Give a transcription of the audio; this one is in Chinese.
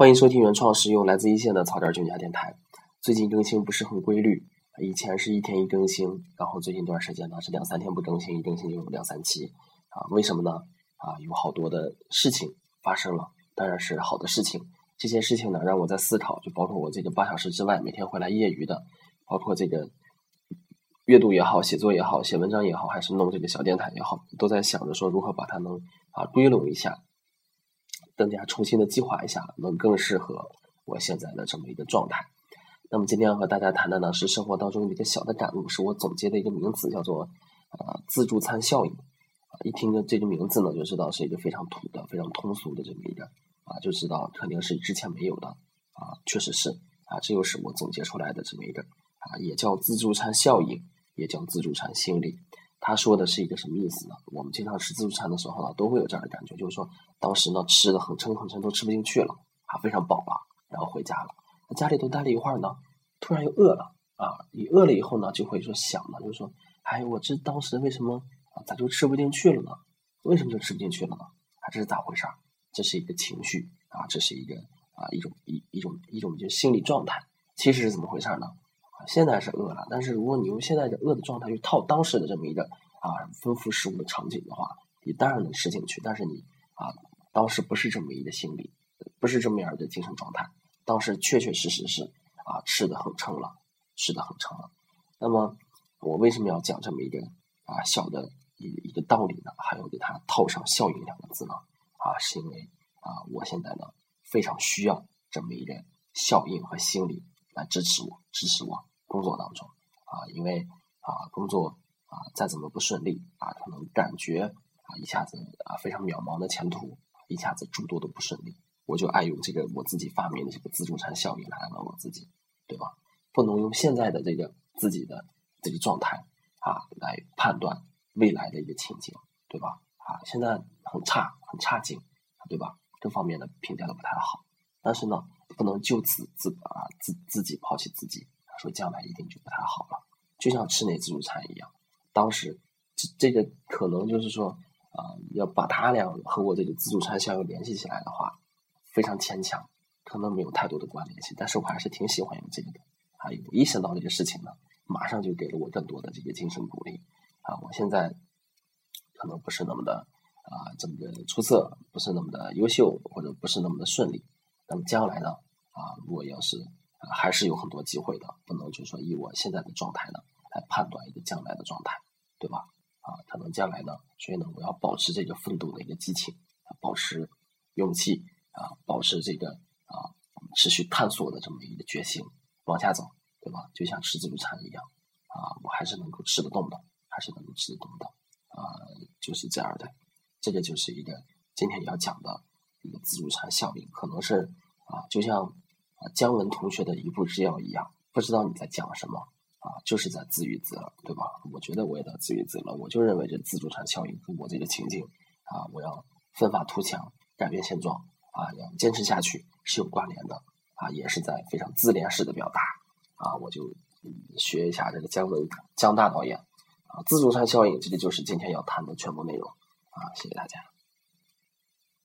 欢迎收听原创实用来自一线的草根军家电台。最近更新不是很规律，以前是一天一更新，然后最近一段时间呢是两三天不更新，一更新就两三期啊？为什么呢？啊，有好多的事情发生了，当然是好的事情。这些事情呢让我在思考，就包括我这个八小时之外每天回来业余的，包括这个阅读也好，写作也好，写文章也好，还是弄这个小电台也好，都在想着说如何把它能啊归拢一下。更加重新的计划一下，能更适合我现在的这么一个状态。那么今天要和大家谈的呢是生活当中一个小的感悟，是我总结的一个名词，叫做呃自助餐效应。一听这个名字呢，就知道是一个非常土的、非常通俗的这么一个啊，就知道肯定是之前没有的啊，确实是啊，这又是我总结出来的这么一个啊，也叫自助餐效应，也叫自助餐心理。他说的是一个什么意思呢？我们经常吃自助餐的时候呢，都会有这样的感觉，就是说当时呢吃的很撑很撑，都吃不进去了，啊非常饱了，然后回家了。那家里头待了一会儿呢，突然又饿了啊！你饿了以后呢，就会说想呢，就是说，哎，我这当时为什么啊，咋就吃不进去了呢？为什么就吃不进去了呢？啊，这是咋回事儿？这是一个情绪啊，这是一个啊一种一一种一种就是心理状态。其实是怎么回事呢？现在是饿了，但是如果你用现在的饿的状态去套当时的这么一个啊丰富食物的场景的话，你当然能吃进去。但是你啊当时不是这么一个心理，不是这么样的精神状态，当时确确实实是啊吃的很撑了，吃的很撑了。那么我为什么要讲这么一个啊小的一一个道理呢？还要给它套上效应两个字呢？啊，是因为啊我现在呢非常需要这么一个效应和心理来支持我，支持我。工作当中啊，因为啊工作啊再怎么不顺利啊，可能感觉啊一下子啊非常渺茫的前途，一下子诸多的不顺利，我就爱用这个我自己发明的这个自助餐效应来安慰我自己，对吧？不能用现在的这个自己的这个状态啊来判断未来的一个情景，对吧？啊，现在很差很差劲，对吧？各方面的评价都不太好，但是呢，不能就此自啊自自己抛弃自己。说将来一定就不太好了，就像吃那自助餐一样。当时这这个可能就是说啊，要把他俩和我这个自助餐相应联系起来的话，非常牵强，可能没有太多的关联性。但是我还是挺喜欢用这个的。啊，一想到这个事情呢，马上就给了我更多的这个精神鼓励。啊，我现在可能不是那么的啊这么的出色，不是那么的优秀，或者不是那么的顺利。那么将来呢，啊，如果要是还是有很多机会的，不能就说以我现在的状态呢来判断一个将来的状态，对吧？啊，可能将来呢，所以呢，我要保持这个奋斗的一个激情，保持勇气啊，保持这个啊持续探索的这么一个决心，往下走，对吧？就像吃自助餐一样啊，我还是能够吃得动的，还是能够吃得动的啊，就是这样的。这个就是一个今天要讲的一个自助餐效应，可能是啊，就像。啊，姜文同学的一步之遥一样，不知道你在讲什么啊，就是在自娱自乐，对吧？我觉得我也在自娱自乐，我就认为这自助餐效应跟我这个情境啊，我要奋发图强，改变现状啊，要坚持下去是有关联的啊，也是在非常自恋式的表达啊，我就学一下这个姜文姜大导演啊，自助餐效应，这个就是今天要谈的全部内容啊，谢谢大家。